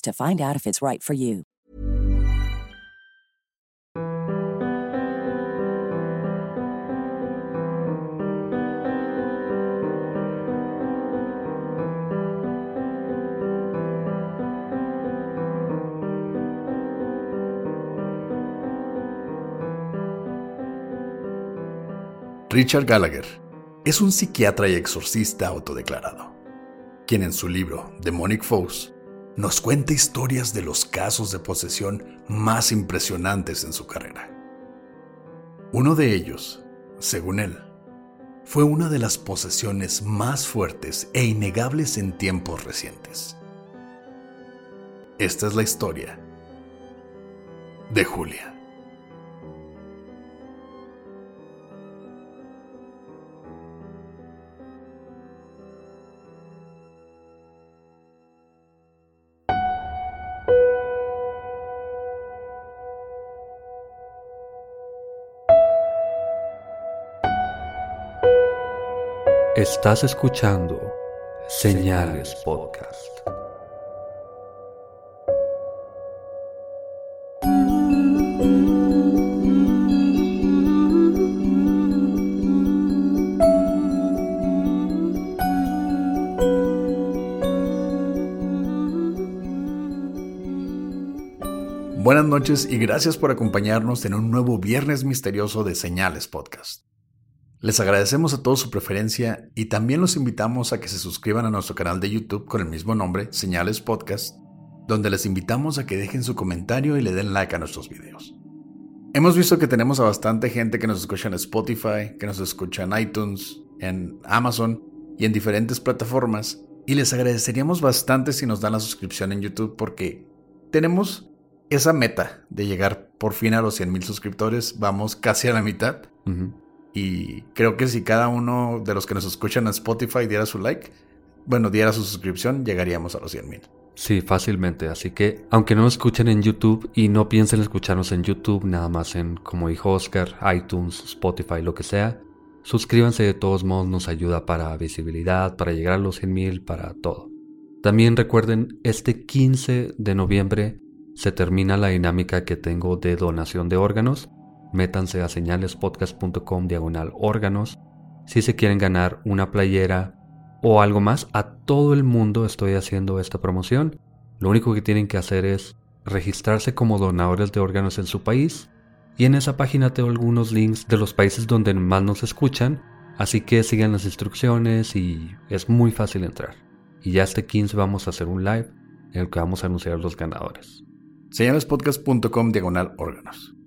to find out if it's right for you. Richard Gallagher es un psiquiatra y exorcista autodeclarado, quien en su libro Demonic Foes nos cuenta historias de los casos de posesión más impresionantes en su carrera. Uno de ellos, según él, fue una de las posesiones más fuertes e innegables en tiempos recientes. Esta es la historia de Julia. Estás escuchando Señales Podcast. Buenas noches y gracias por acompañarnos en un nuevo Viernes Misterioso de Señales Podcast. Les agradecemos a todos su preferencia y también los invitamos a que se suscriban a nuestro canal de YouTube con el mismo nombre, Señales Podcast, donde les invitamos a que dejen su comentario y le den like a nuestros videos. Hemos visto que tenemos a bastante gente que nos escucha en Spotify, que nos escucha en iTunes, en Amazon y en diferentes plataformas, y les agradeceríamos bastante si nos dan la suscripción en YouTube porque tenemos esa meta de llegar por fin a los 100.000 suscriptores, vamos casi a la mitad. Y creo que si cada uno de los que nos escuchan en Spotify diera su like, bueno, diera su suscripción, llegaríamos a los 100 mil. Sí, fácilmente. Así que, aunque no escuchen en YouTube y no piensen escucharnos en YouTube, nada más en, como dijo Oscar, iTunes, Spotify, lo que sea, suscríbanse de todos modos, nos ayuda para visibilidad, para llegar a los 100 mil, para todo. También recuerden, este 15 de noviembre se termina la dinámica que tengo de donación de órganos métanse a señalespodcast.com diagonal órganos. Si se quieren ganar una playera o algo más, a todo el mundo estoy haciendo esta promoción. Lo único que tienen que hacer es registrarse como donadores de órganos en su país. Y en esa página tengo algunos links de los países donde más nos escuchan. Así que sigan las instrucciones y es muy fácil entrar. Y ya este 15 vamos a hacer un live en el que vamos a anunciar los ganadores. Señalespodcast.com diagonal órganos.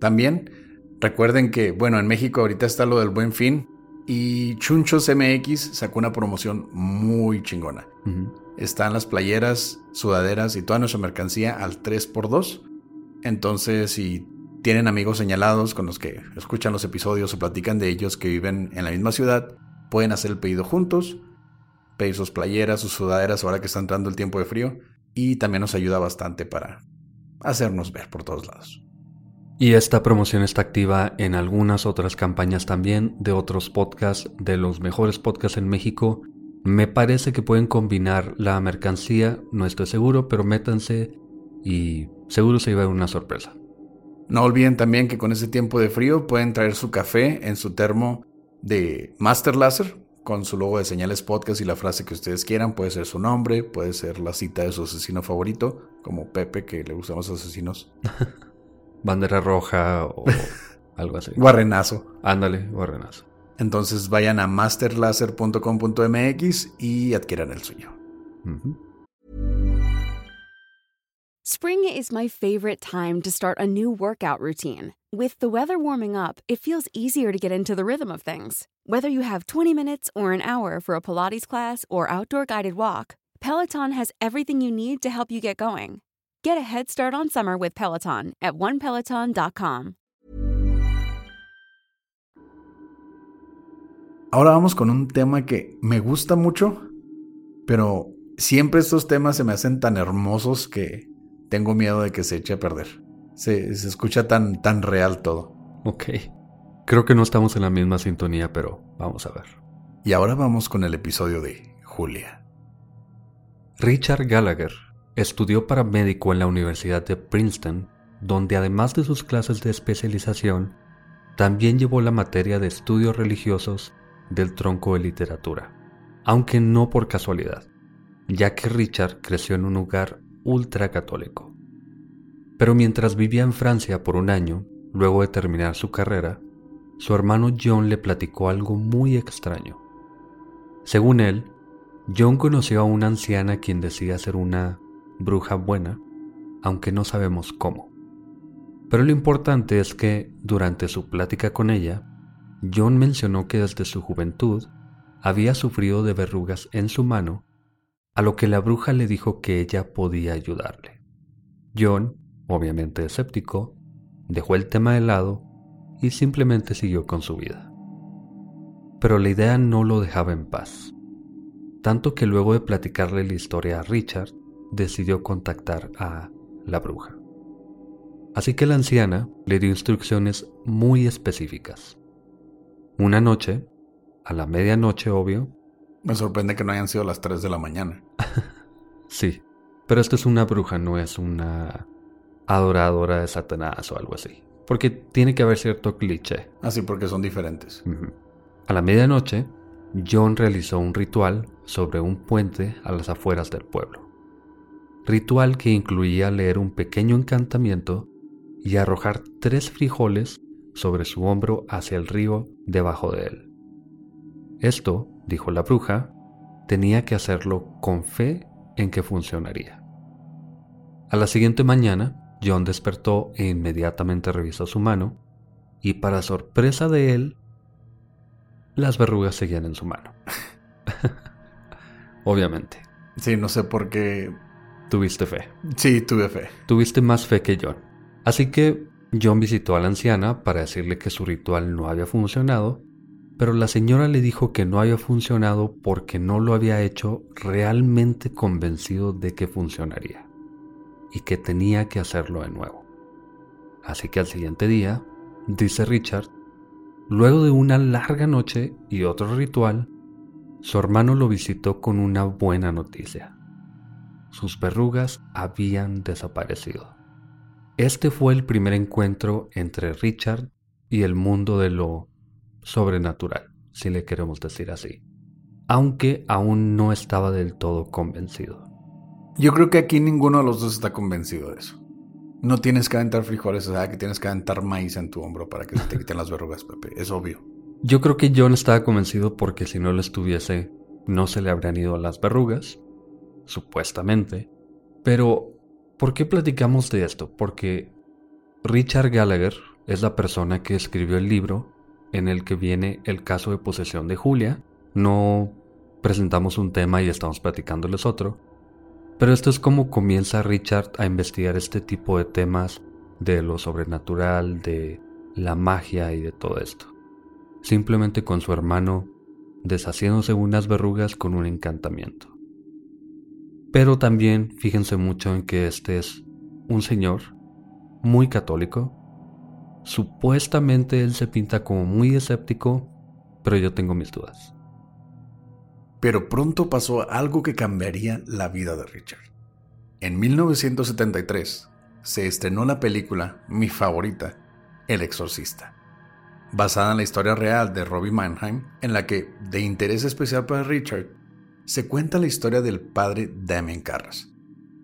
También recuerden que, bueno, en México ahorita está lo del buen fin y Chunchos MX sacó una promoción muy chingona. Están las playeras, sudaderas y toda nuestra mercancía al 3x2. Entonces, si tienen amigos señalados con los que escuchan los episodios o platican de ellos que viven en la misma ciudad, pueden hacer el pedido juntos, pedir sus playeras, sus sudaderas ahora que está entrando el tiempo de frío y también nos ayuda bastante para hacernos ver por todos lados. Y esta promoción está activa en algunas otras campañas también de otros podcasts, de los mejores podcasts en México. Me parece que pueden combinar la mercancía, no estoy seguro, pero métanse y seguro se va a una sorpresa. No olviden también que con ese tiempo de frío pueden traer su café en su termo de Master Laser con su logo de señales podcast y la frase que ustedes quieran. Puede ser su nombre, puede ser la cita de su asesino favorito, como Pepe, que le gustan los asesinos. Bandera roja o algo así. Guarrenazo. Ándale, guarrenazo. Entonces vayan a masterlaser.com.mx y adquieran el suyo. Spring is my favorite time to start a new workout routine. With the weather warming up, it feels easier to get into the rhythm of things. Whether you have 20 minutes or an hour for a Pilates class or outdoor guided walk, Peloton has everything you need to help you get going. Get a head start on summer with Peloton at onepeloton.com. Ahora vamos con un tema que me gusta mucho, pero siempre estos temas se me hacen tan hermosos que tengo miedo de que se eche a perder. Se, se escucha tan, tan real todo. Ok. Creo que no estamos en la misma sintonía, pero vamos a ver. Y ahora vamos con el episodio de Julia. Richard Gallagher estudió para médico en la Universidad de Princeton, donde además de sus clases de especialización, también llevó la materia de estudios religiosos del tronco de literatura, aunque no por casualidad, ya que Richard creció en un hogar ultracatólico. Pero mientras vivía en Francia por un año, luego de terminar su carrera, su hermano John le platicó algo muy extraño. Según él, John conoció a una anciana quien decía ser una bruja buena, aunque no sabemos cómo. Pero lo importante es que, durante su plática con ella, John mencionó que desde su juventud había sufrido de verrugas en su mano, a lo que la bruja le dijo que ella podía ayudarle. John, obviamente escéptico, dejó el tema de lado y simplemente siguió con su vida. Pero la idea no lo dejaba en paz, tanto que luego de platicarle la historia a Richard, decidió contactar a la bruja. Así que la anciana le dio instrucciones muy específicas. Una noche, a la medianoche obvio. Me sorprende que no hayan sido las 3 de la mañana. sí, pero esto es una bruja, no es una adoradora de Satanás o algo así porque tiene que haber cierto cliché. Así porque son diferentes. A la medianoche, John realizó un ritual sobre un puente a las afueras del pueblo. Ritual que incluía leer un pequeño encantamiento y arrojar tres frijoles sobre su hombro hacia el río debajo de él. Esto, dijo la bruja, tenía que hacerlo con fe en que funcionaría. A la siguiente mañana, John despertó e inmediatamente revisó su mano, y para sorpresa de él, las verrugas seguían en su mano. Obviamente. Sí, no sé por qué. Tuviste fe. Sí, tuve fe. Tuviste más fe que John. Así que John visitó a la anciana para decirle que su ritual no había funcionado, pero la señora le dijo que no había funcionado porque no lo había hecho realmente convencido de que funcionaría y que tenía que hacerlo de nuevo. Así que al siguiente día, dice Richard, luego de una larga noche y otro ritual, su hermano lo visitó con una buena noticia. Sus verrugas habían desaparecido. Este fue el primer encuentro entre Richard y el mundo de lo sobrenatural, si le queremos decir así, aunque aún no estaba del todo convencido. Yo creo que aquí ninguno de los dos está convencido de eso. No tienes que aventar frijoles, o sea, que tienes que aventar maíz en tu hombro para que se te quiten las verrugas, Pepe. Es obvio. Yo creo que John estaba convencido porque si no lo estuviese, no se le habrían ido las verrugas, supuestamente. Pero, ¿por qué platicamos de esto? Porque Richard Gallagher es la persona que escribió el libro en el que viene el caso de posesión de Julia. No presentamos un tema y estamos platicándoles otro. Pero esto es como comienza Richard a investigar este tipo de temas de lo sobrenatural, de la magia y de todo esto. Simplemente con su hermano deshaciéndose unas verrugas con un encantamiento. Pero también fíjense mucho en que este es un señor muy católico. Supuestamente él se pinta como muy escéptico, pero yo tengo mis dudas. Pero pronto pasó algo que cambiaría la vida de Richard. En 1973 se estrenó la película, mi favorita, El Exorcista. basada en la historia real de Robbie Mannheim, en la que, de interés especial para Richard, se cuenta la historia del padre Damien Carras,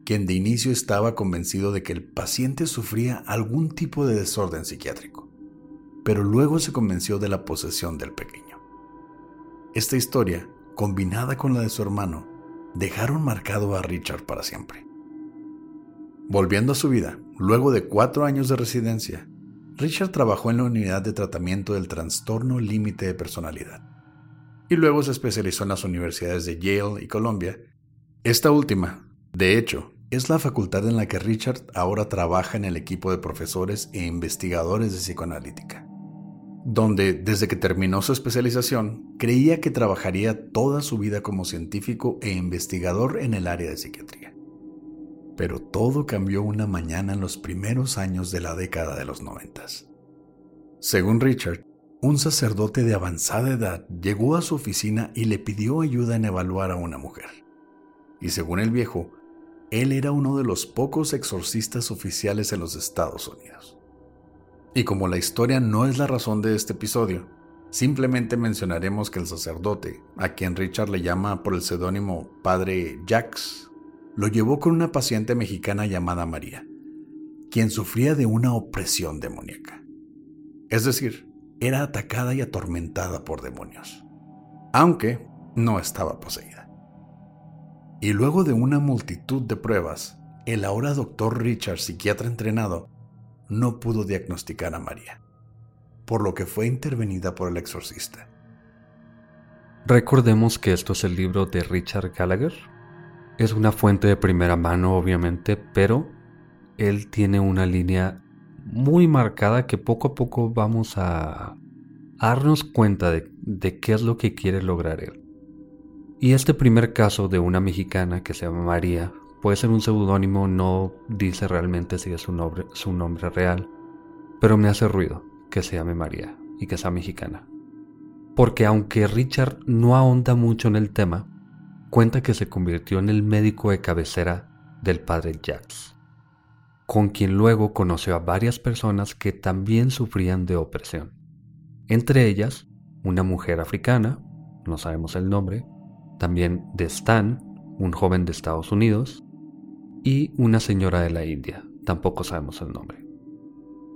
quien de inicio estaba convencido de que el paciente sufría algún tipo de desorden psiquiátrico, pero luego se convenció de la posesión del pequeño. Esta historia, combinada con la de su hermano, dejaron marcado a Richard para siempre. Volviendo a su vida, luego de cuatro años de residencia, Richard trabajó en la unidad de tratamiento del trastorno límite de personalidad y luego se especializó en las universidades de Yale y Columbia. Esta última, de hecho, es la facultad en la que Richard ahora trabaja en el equipo de profesores e investigadores de psicoanalítica, donde desde que terminó su especialización creía que trabajaría toda su vida como científico e investigador en el área de psiquiatría. Pero todo cambió una mañana en los primeros años de la década de los noventas. Según Richard, un sacerdote de avanzada edad llegó a su oficina y le pidió ayuda en evaluar a una mujer. Y según el viejo, él era uno de los pocos exorcistas oficiales en los Estados Unidos. Y como la historia no es la razón de este episodio, simplemente mencionaremos que el sacerdote, a quien Richard le llama por el seudónimo Padre Jax, lo llevó con una paciente mexicana llamada María, quien sufría de una opresión demoníaca. Es decir, era atacada y atormentada por demonios, aunque no estaba poseída. Y luego de una multitud de pruebas, el ahora doctor Richard, psiquiatra entrenado, no pudo diagnosticar a María, por lo que fue intervenida por el exorcista. Recordemos que esto es el libro de Richard Gallagher, es una fuente de primera mano, obviamente, pero él tiene una línea muy marcada que poco a poco vamos a, darnos cuenta de, de, qué es lo que quiere lograr él. Y este primer caso de una mexicana que se llama María puede ser un seudónimo, no dice realmente si es su nombre, su nombre real, pero me hace ruido que se llame María y que sea mexicana. Porque aunque Richard no ahonda mucho en el tema, cuenta que se convirtió en el médico de cabecera del padre Jacques, con quien luego conoció a varias personas que también sufrían de opresión. Entre ellas, una mujer africana, no sabemos el nombre, también de Stan, un joven de Estados Unidos, y una señora de la India, tampoco sabemos el nombre.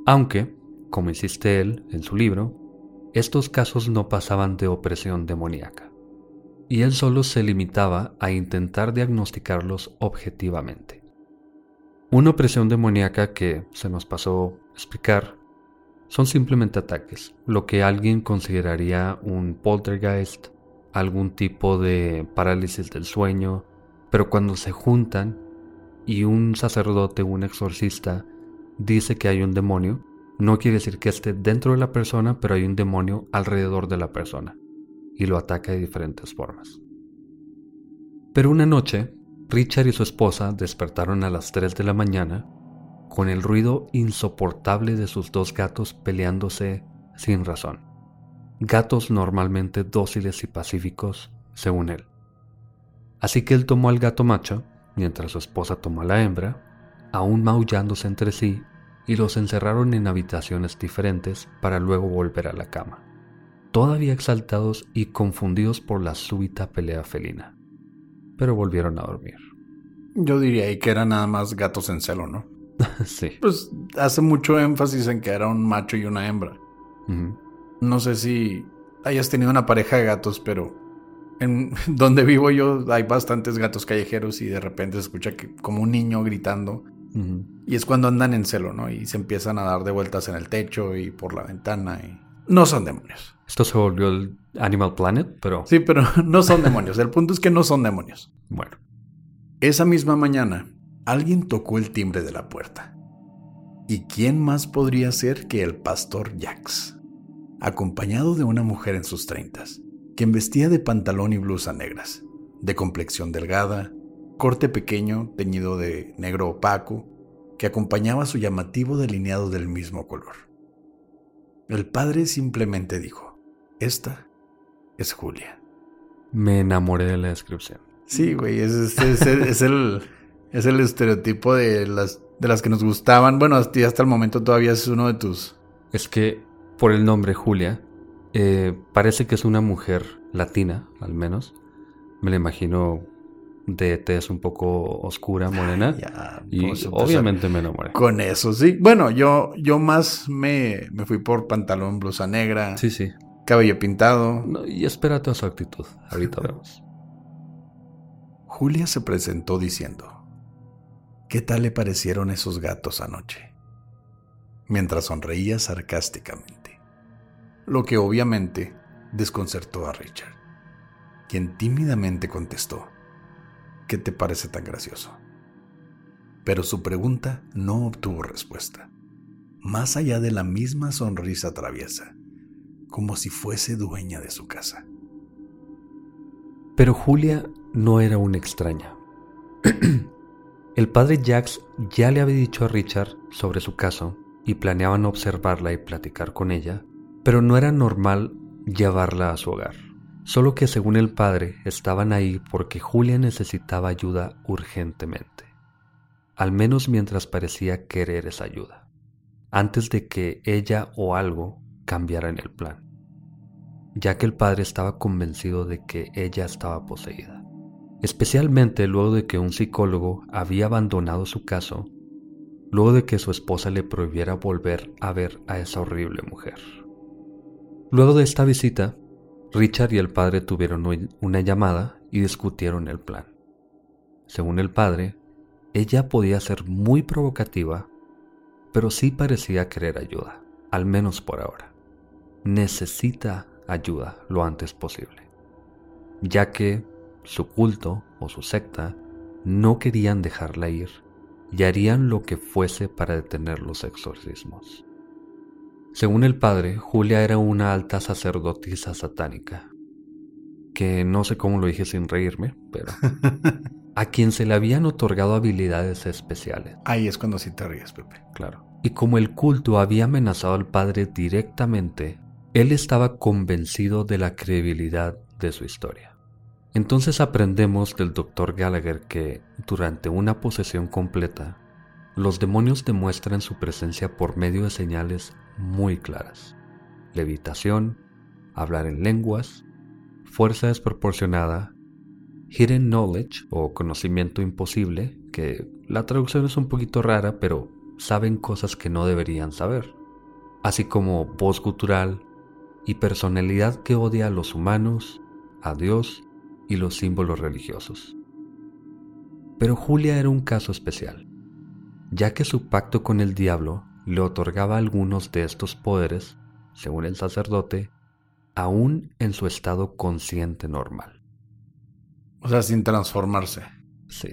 Aunque, como insiste él en su libro, estos casos no pasaban de opresión demoníaca y él solo se limitaba a intentar diagnosticarlos objetivamente. Una opresión demoníaca que se nos pasó explicar son simplemente ataques, lo que alguien consideraría un poltergeist, algún tipo de parálisis del sueño, pero cuando se juntan y un sacerdote un exorcista dice que hay un demonio, no quiere decir que esté dentro de la persona, pero hay un demonio alrededor de la persona y lo ataca de diferentes formas. Pero una noche, Richard y su esposa despertaron a las 3 de la mañana con el ruido insoportable de sus dos gatos peleándose sin razón. Gatos normalmente dóciles y pacíficos, según él. Así que él tomó al gato macho, mientras su esposa tomó a la hembra, aún maullándose entre sí, y los encerraron en habitaciones diferentes para luego volver a la cama todavía exaltados y confundidos por la súbita pelea felina. Pero volvieron a dormir. Yo diría ahí que eran nada más gatos en celo, ¿no? sí. Pues hace mucho énfasis en que era un macho y una hembra. No sé si hayas tenido una pareja de gatos, pero en donde vivo yo hay bastantes gatos callejeros y de repente se escucha que, como un niño gritando. Y es cuando andan en celo, ¿no? Y se empiezan a dar de vueltas en el techo y por la ventana. Y... No son demonios. Esto se volvió el Animal Planet, pero... Sí, pero no son demonios. El punto es que no son demonios. Bueno. Esa misma mañana, alguien tocó el timbre de la puerta. ¿Y quién más podría ser que el pastor Jax? Acompañado de una mujer en sus treintas, quien vestía de pantalón y blusa negras, de complexión delgada, corte pequeño teñido de negro opaco, que acompañaba su llamativo delineado del mismo color. El padre simplemente dijo, esta es Julia. Me enamoré de la descripción. Sí, güey, es, es, el, es el estereotipo de las, de las que nos gustaban. Bueno, hasta, hasta el momento todavía es uno de tus... Es que por el nombre Julia, eh, parece que es una mujer latina, al menos. Me la imagino de tez un poco oscura, morena. y obviamente me enamoré. Con eso, sí. Bueno, yo, yo más me, me fui por pantalón, blusa negra. Sí, sí. Cabello pintado. y espérate a su actitud. Ahorita vemos. Julia se presentó diciendo, ¿qué tal le parecieron esos gatos anoche? Mientras sonreía sarcásticamente, lo que obviamente desconcertó a Richard, quien tímidamente contestó, ¿qué te parece tan gracioso? Pero su pregunta no obtuvo respuesta, más allá de la misma sonrisa traviesa, como si fuese dueña de su casa. Pero Julia no era una extraña. El padre Jax ya le había dicho a Richard sobre su caso y planeaban observarla y platicar con ella, pero no era normal llevarla a su hogar. Solo que según el padre estaban ahí porque Julia necesitaba ayuda urgentemente, al menos mientras parecía querer esa ayuda, antes de que ella o algo cambiara en el plan, ya que el padre estaba convencido de que ella estaba poseída, especialmente luego de que un psicólogo había abandonado su caso, luego de que su esposa le prohibiera volver a ver a esa horrible mujer. Luego de esta visita, Richard y el padre tuvieron una llamada y discutieron el plan. Según el padre, ella podía ser muy provocativa, pero sí parecía querer ayuda, al menos por ahora. Necesita ayuda lo antes posible, ya que su culto o su secta no querían dejarla ir y harían lo que fuese para detener los exorcismos. Según el padre, Julia era una alta sacerdotisa satánica, que no sé cómo lo dije sin reírme, pero a quien se le habían otorgado habilidades especiales. Ahí es cuando sí te ríes, Pepe. Claro. Y como el culto había amenazado al padre directamente, él estaba convencido de la credibilidad de su historia. Entonces aprendemos del Dr. Gallagher que, durante una posesión completa, los demonios demuestran su presencia por medio de señales muy claras. Levitación, hablar en lenguas, fuerza desproporcionada, hidden knowledge o conocimiento imposible, que la traducción es un poquito rara, pero saben cosas que no deberían saber, así como voz gutural y personalidad que odia a los humanos, a Dios y los símbolos religiosos. Pero Julia era un caso especial, ya que su pacto con el diablo le otorgaba algunos de estos poderes, según el sacerdote, aún en su estado consciente normal. O sea, sin transformarse. Sí.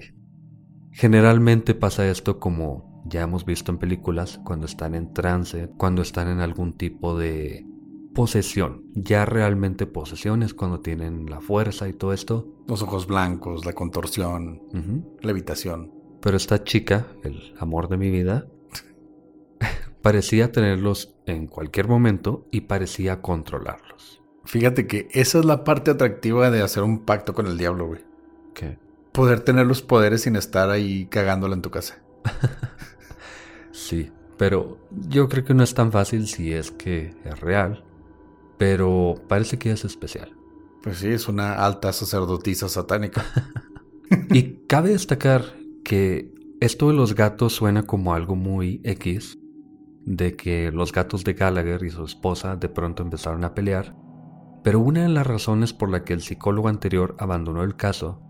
Generalmente pasa esto como ya hemos visto en películas, cuando están en trance, cuando están en algún tipo de posesión. Ya realmente posesión es cuando tienen la fuerza y todo esto. Los ojos blancos, la contorsión, la levitación. Pero esta chica, el amor de mi vida, parecía tenerlos en cualquier momento y parecía controlarlos. Fíjate que esa es la parte atractiva de hacer un pacto con el diablo, güey. ¿Qué? Poder tener los poderes sin estar ahí cagándola en tu casa. sí, pero yo creo que no es tan fácil si es que es real. Pero parece que es especial. Pues sí, es una alta sacerdotisa satánica. y cabe destacar que esto de los gatos suena como algo muy X, de que los gatos de Gallagher y su esposa de pronto empezaron a pelear, pero una de las razones por la que el psicólogo anterior abandonó el caso,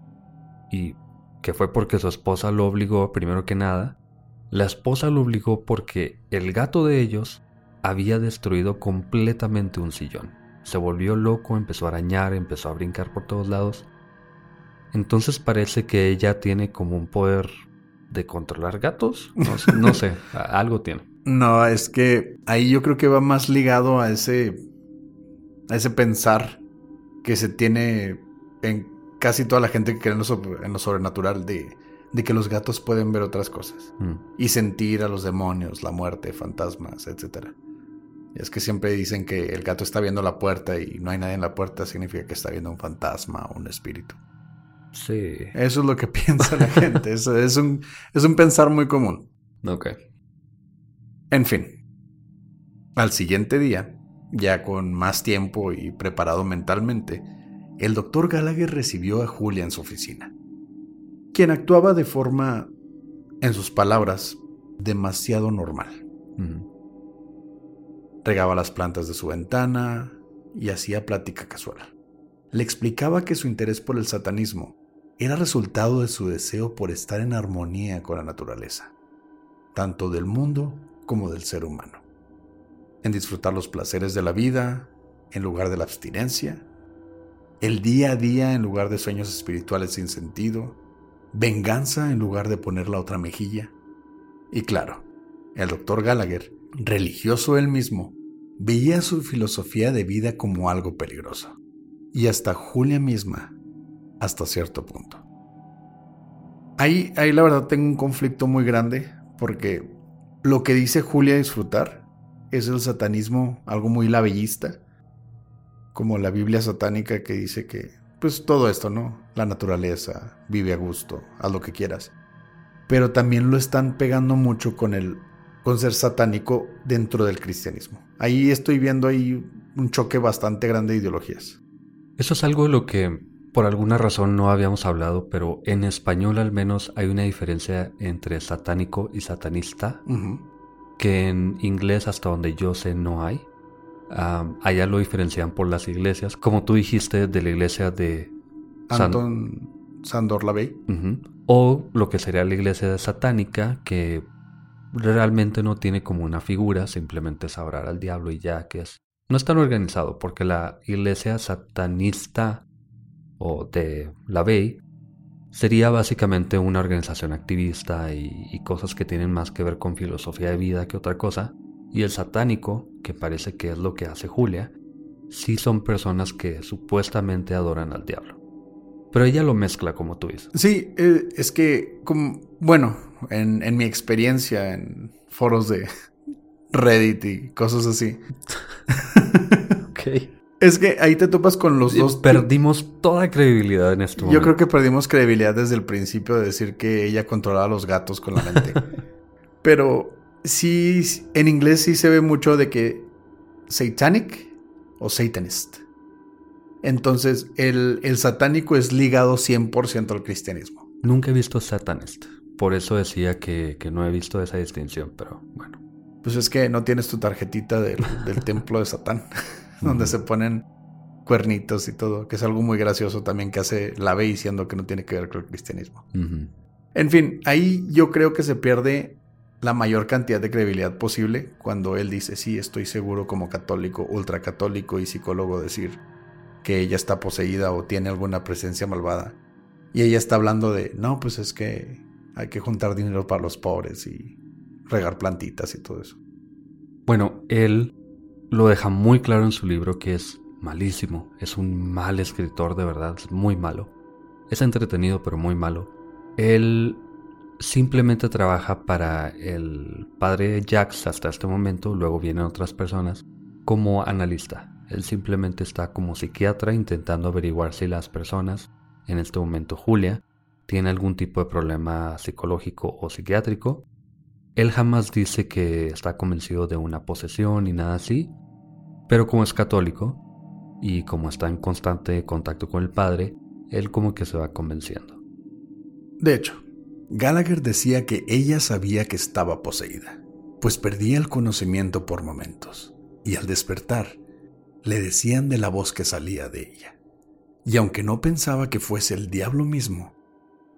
y que fue porque su esposa lo obligó primero que nada, la esposa lo obligó porque el gato de ellos había destruido completamente un sillón. Se volvió loco, empezó a arañar, empezó a brincar por todos lados. Entonces parece que ella tiene como un poder de controlar gatos. No, sé, algo tiene. No, es que ahí yo creo que va más ligado a ese, a ese pensar que se tiene en casi toda la gente que cree en lo, sobrenatural de, de, que los gatos pueden ver otras cosas mm. y sentir a los demonios, la muerte, fantasmas, etc. Y es que siempre dicen que el gato está viendo la puerta y no hay nadie en la puerta, significa que está viendo un fantasma o un espíritu. Sí. Eso es lo que piensa la gente. es, un, es un pensar muy común. Ok. En fin. Al siguiente día, ya con más tiempo y preparado mentalmente, el doctor Gallagher recibió a Julia en su oficina, quien actuaba de forma, en sus palabras, demasiado normal. Regaba las plantas de su ventana y hacía plática casual. Le explicaba que su interés por el satanismo era resultado de su deseo por estar en armonía con la naturaleza, tanto del mundo como del ser humano, en disfrutar los placeres de la vida en lugar de la abstinencia, el día a día en lugar de sueños espirituales sin sentido, venganza en lugar de poner la otra mejilla. Y claro, el doctor Gallagher, religioso él mismo, veía su filosofía de vida como algo peligroso. Y hasta Julia misma hasta cierto punto. Ahí, ahí la verdad tengo un conflicto muy grande porque lo que dice Julia disfrutar es el satanismo, algo muy labellista, como la Biblia satánica que dice que, pues todo esto, ¿no? La naturaleza, vive a gusto, haz lo que quieras. Pero también lo están pegando mucho con el con ser satánico dentro del cristianismo. Ahí estoy viendo ahí un choque bastante grande de ideologías. Eso es algo de lo que por alguna razón no habíamos hablado, pero en español al menos hay una diferencia entre satánico y satanista, que en inglés hasta donde yo sé no hay. allá lo diferencian por las iglesias, como tú dijiste de la iglesia de Anton Sandor Lavey. O lo que sería la iglesia satánica, que realmente no tiene como una figura, simplemente es al diablo y ya que es. No es tan organizado, porque la iglesia satanista o de la BEI sería básicamente una organización activista y, cosas que tienen más que ver con filosofía de vida que otra cosa. Y el satánico, que parece que es lo que hace Julia, sí son personas que supuestamente adoran al diablo. Pero ella lo mezcla como tú dices. Sí, eh, es que, como, bueno, en, en mi experiencia en foros de Reddit y cosas así. ok. Es que ahí te topas con los dos. Perdimos toda credibilidad en esto. Yo creo que perdimos credibilidad desde el principio de decir que ella controlaba los gatos con la mente. Pero sí, en inglés sí se ve mucho de que satanic o satanist. Entonces, el, el satánico es ligado 100% al cristianismo. Nunca he visto satanist. Por eso decía que, que, no he visto esa distinción, pero bueno. Pues es que no tienes tu tarjetita del, del templo de Satán. donde se ponen cuernitos y todo, que es algo muy gracioso también que hace la ve diciendo que no tiene que ver con el cristianismo. En fin, ahí yo creo que se pierde la mayor cantidad de credibilidad posible cuando él dice, sí, estoy seguro como católico, ultracatólico y psicólogo decir que ella está poseída o tiene alguna presencia malvada. Y ella está hablando de, no, pues es que hay que juntar dinero para los pobres y regar plantitas y todo eso. Bueno, él lo deja muy claro en su libro que es malísimo, es un mal escritor de verdad, es muy malo. Es entretenido pero muy malo. Él simplemente trabaja para el padre Jax hasta este momento, luego vienen otras personas, como analista. Él simplemente está como psiquiatra intentando averiguar si las personas, en este momento Julia, tiene algún tipo de problema psicológico o psiquiátrico él jamás dice que está convencido de una posesión ni nada así, pero como es católico y como está en constante contacto con el Padre, él como que se va convenciendo. De hecho, Gallagher decía que ella sabía que estaba poseída, pues perdía el conocimiento por momentos, y al despertar, le decían de la voz que salía de ella. Y aunque no pensaba que fuese el diablo mismo,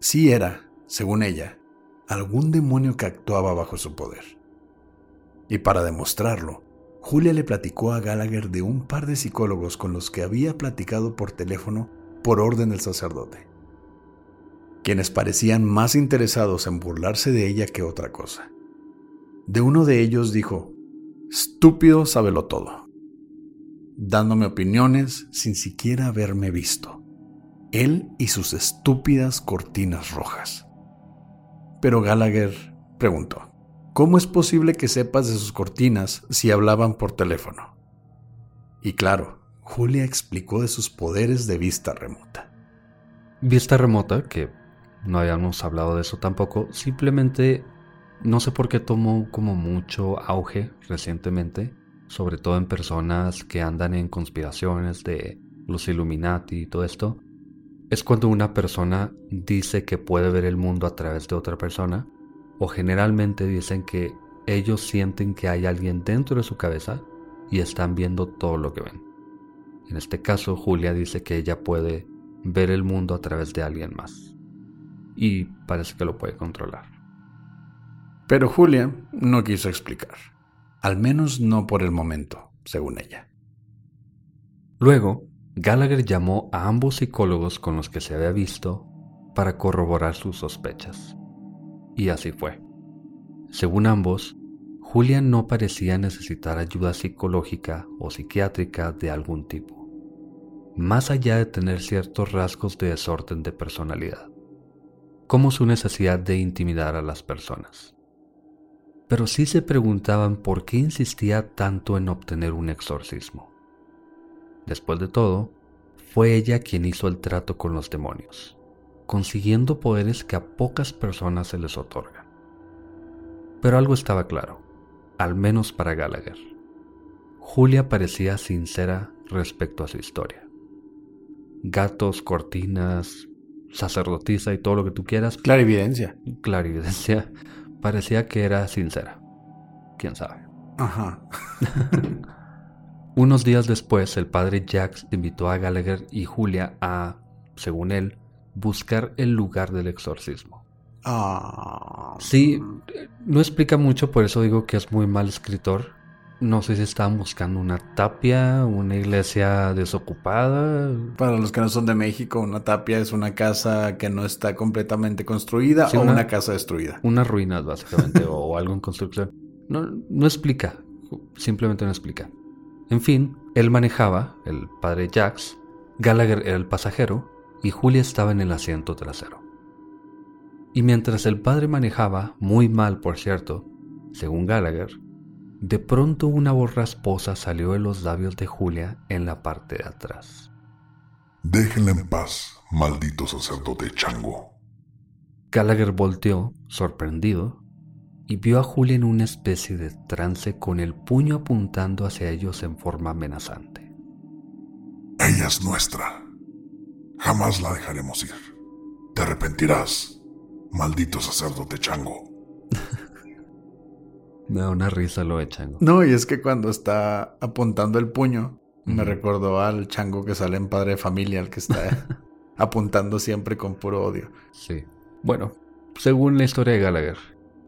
sí era, según ella, algún demonio que actuaba bajo su poder. Y para demostrarlo, Julia le platicó a Gallagher de un par de psicólogos con los que había platicado por teléfono por orden del sacerdote, quienes parecían más interesados en burlarse de ella que otra cosa. De uno de ellos dijo, estúpido sábelo todo, dándome opiniones sin siquiera haberme visto, él y sus estúpidas cortinas rojas. Pero Gallagher preguntó, ¿cómo es posible que sepas de sus cortinas si hablaban por teléfono? Y claro, Julia explicó de sus poderes de vista remota. Vista remota, que no habíamos hablado de eso tampoco, simplemente no sé por qué tomó como mucho auge recientemente. sobre todo en personas que andan en conspiraciones de los Illuminati y todo esto, es cuando una persona dice que puede ver el mundo a través de otra persona, o generalmente dicen que ellos sienten que hay alguien dentro de su cabeza y están viendo todo lo que ven. En este caso, Julia dice que ella puede ver el mundo a través de alguien más. Y parece que lo puede controlar. Pero Julia no quiso explicar. Al menos no por el momento, según ella. Luego, Gallagher llamó a ambos psicólogos con los que se había visto para corroborar sus sospechas. Y así fue. Según ambos, Julia no parecía necesitar ayuda psicológica o psiquiátrica de algún tipo, más allá de tener ciertos rasgos de desorden de personalidad, como su necesidad de intimidar a las personas. Pero sí se preguntaban por qué insistía tanto en obtener un exorcismo. Después de todo, fue ella quien hizo el trato con los demonios, consiguiendo poderes que a pocas personas se les otorgan. Pero algo estaba claro al menos para Gallagher. Julia parecía sincera respecto a su historia. Gatos, cortinas, sacerdotisa y todo lo que tú quieras. Clarividencia. Clarividencia. Parecía que era sincera. ¿Quién sabe? Ajá. Unos días después, el padre Jax invitó a Gallagher y Julia a, según él, buscar el lugar del exorcismo. Ah. Sí, no explica mucho, por eso digo que es muy mal escritor. No sé si estaban buscando una tapia, una iglesia desocupada. Para los que no son de México, una tapia es una casa que no está completamente construida o una, casa destruida. Unas ruinas, básicamente, o algo en construcción. No, no explica, simplemente no explica. En fin, él manejaba, el padre Jax, Gallagher era el pasajero y Julia estaba en el asiento trasero. Y mientras el padre manejaba, muy mal por cierto, según Gallagher, de pronto una voz rasposa salió de los labios de Julia en la parte de atrás. Déjenla en paz, maldito sacerdote chango. Gallagher volteó, sorprendido, y vio a Julia en una especie de trance con el puño apuntando hacia ellos en forma amenazante. Ella es nuestra. Jamás la dejaremos ir. Te arrepentirás. Maldito sacerdote chango. Me da una risa lo de chango. No, y es que cuando está apuntando el puño, me recordó al chango que sale en Padre de Familia, el que está apuntando siempre con puro odio. Sí. Bueno, según la historia de Gallagher,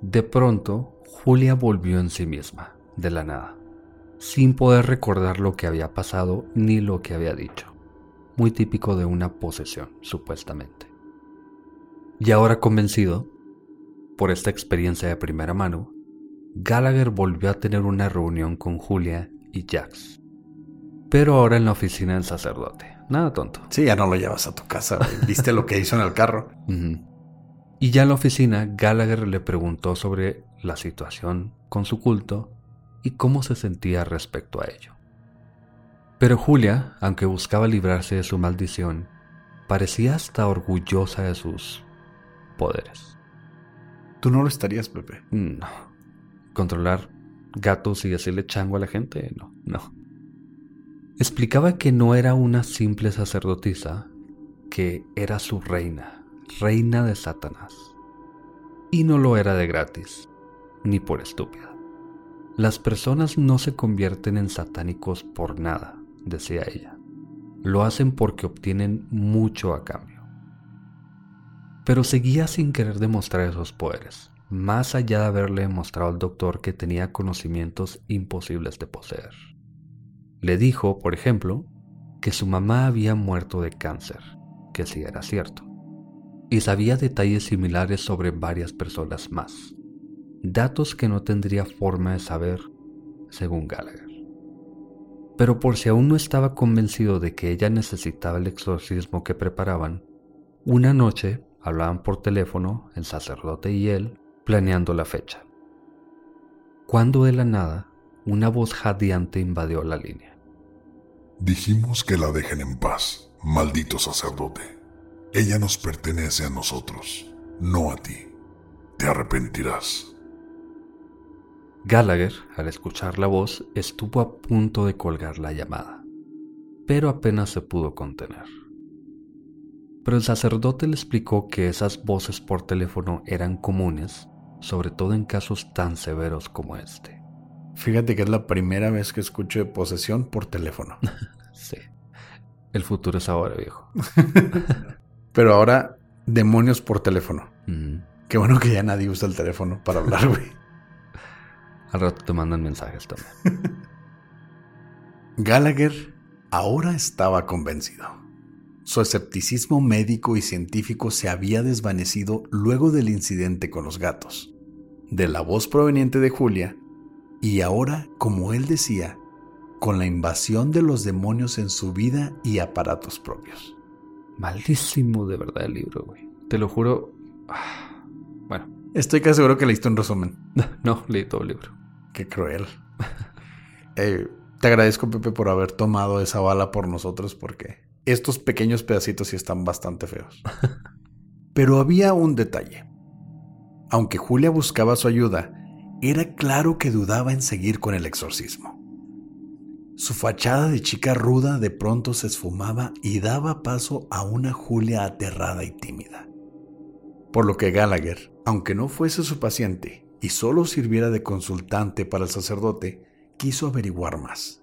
de pronto Julia volvió en sí misma, de la nada, sin poder recordar lo que había pasado ni lo que había dicho. Muy típico de una posesión, supuestamente. Y ahora convencido por esta experiencia de primera mano, Gallagher volvió a tener una reunión con Julia y Jax. Pero ahora en la oficina del sacerdote. Nada tonto. Sí, ya no lo llevas a tu casa. ¿Viste lo que hizo en el carro? Y ya en la oficina, Gallagher le preguntó sobre la situación con su culto y cómo se sentía respecto a ello. Pero Julia, aunque buscaba librarse de su maldición, parecía hasta orgullosa de sus poderes. ¿Tú no lo estarías, Pepe? No. Controlar gatos y decirle chango a la gente, no, no. Explicaba que no era una simple sacerdotisa, que era su reina, reina de Satanás. Y no lo era de gratis, ni por estúpida. Las personas no se convierten en satánicos por nada, decía ella. Lo hacen porque obtienen mucho a cambio pero seguía sin querer demostrar esos poderes, más allá de haberle demostrado al doctor que tenía conocimientos imposibles de poseer. Le dijo, por ejemplo, que su mamá había muerto de cáncer, que sí era cierto, y sabía detalles similares sobre varias personas más, datos que no tendría forma de saber, según Gallagher. Pero por si aún no estaba convencido de que ella necesitaba el exorcismo que preparaban, una noche Hablaban por teléfono el sacerdote y él, planeando la fecha. Cuando de la nada, una voz jadeante invadió la línea. Dijimos que la dejen en paz, maldito sacerdote. Ella nos pertenece a nosotros, no a ti. Te arrepentirás. Gallagher, al escuchar la voz, estuvo a punto de colgar la llamada, pero apenas se pudo contener. Pero el sacerdote le explicó que esas voces por teléfono eran comunes, sobre todo en casos tan severos como este. Fíjate que es la primera vez que escucho de posesión por teléfono. sí. El futuro es ahora, viejo. Pero ahora, demonios por teléfono. Qué bueno que ya nadie usa el teléfono para hablar, güey. Al rato te mandan mensajes también. Gallagher ahora estaba convencido. Su escepticismo médico y científico se había desvanecido luego del incidente con los gatos, de la voz proveniente de Julia y ahora, como él decía, con la invasión de los demonios en su vida y aparatos propios. Malísimo de verdad el libro, güey. Te lo juro. Ah, bueno. Estoy casi seguro que leíste un resumen. No, leí todo el libro. Qué cruel. Eh, te agradezco, Pepe, por haber tomado esa bala por nosotros porque estos pequeños pedacitos sí están bastante feos. Pero había un detalle. Aunque Julia buscaba su ayuda, era claro que dudaba en seguir con el exorcismo. Su fachada de chica ruda de pronto se esfumaba y daba paso a una Julia aterrada y tímida. Por lo que Gallagher, aunque no fuese su paciente y solo sirviera de consultante para el sacerdote, quiso averiguar más.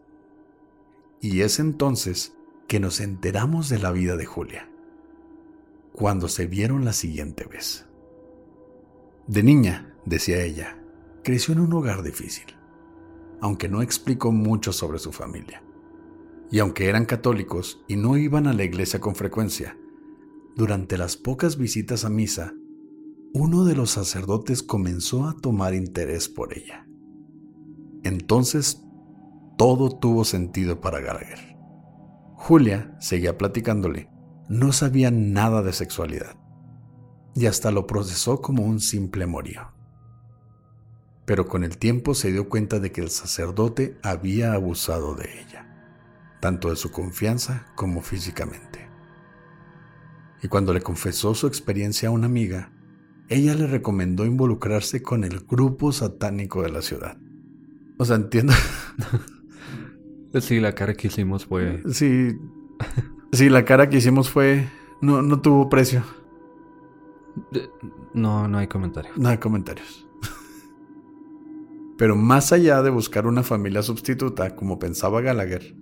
Y es entonces que nos enteramos de la vida de Julia, cuando se vieron la siguiente vez. De niña, decía ella, creció en un hogar difícil, aunque no explicó mucho sobre su familia. Y aunque eran católicos y no iban a la iglesia con frecuencia, durante las pocas visitas a misa, uno de los sacerdotes comenzó a tomar interés por ella. Entonces, todo tuvo sentido para Gallagher. Julia, seguía platicándole, no sabía nada de sexualidad y hasta lo procesó como un simple morío pero con el tiempo se dio cuenta de que el sacerdote había abusado de ella, tanto de su confianza como físicamente. Y cuando le confesó su experiencia a una amiga, ella le recomendó involucrarse con el grupo satánico de la ciudad. O sea, entiendo. Sí, la cara que hicimos fue. Sí. Sí, la cara que hicimos fue. No, no tuvo precio. No, no hay comentarios. No hay comentarios. Pero más allá de buscar una familia sustituta, como pensaba Gallagher,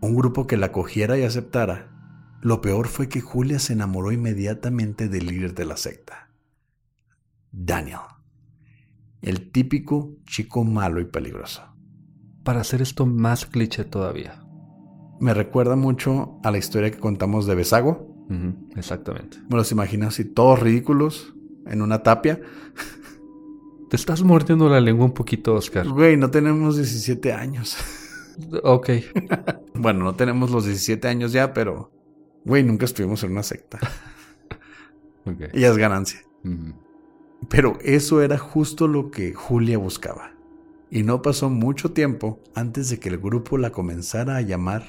un grupo que la cogiera y aceptara, lo peor fue que Julia se enamoró inmediatamente del líder de la secta, Daniel, el típico chico malo y peligroso. Para hacer esto más cliché todavía. Me recuerda mucho a la historia que contamos de Besago. exactamente. Me los imagino así, todos ridículos, en una tapia. Te estás mordiendo la lengua un poquito, Oscar. Güey, no tenemos 17 años. Ok. bueno, no tenemos los 17 años ya, pero... Güey, nunca estuvimos en una secta. okay. Y es ganancia. Pero eso era justo lo que Julia buscaba. Y no pasó mucho tiempo antes de que el grupo la comenzara a llamar.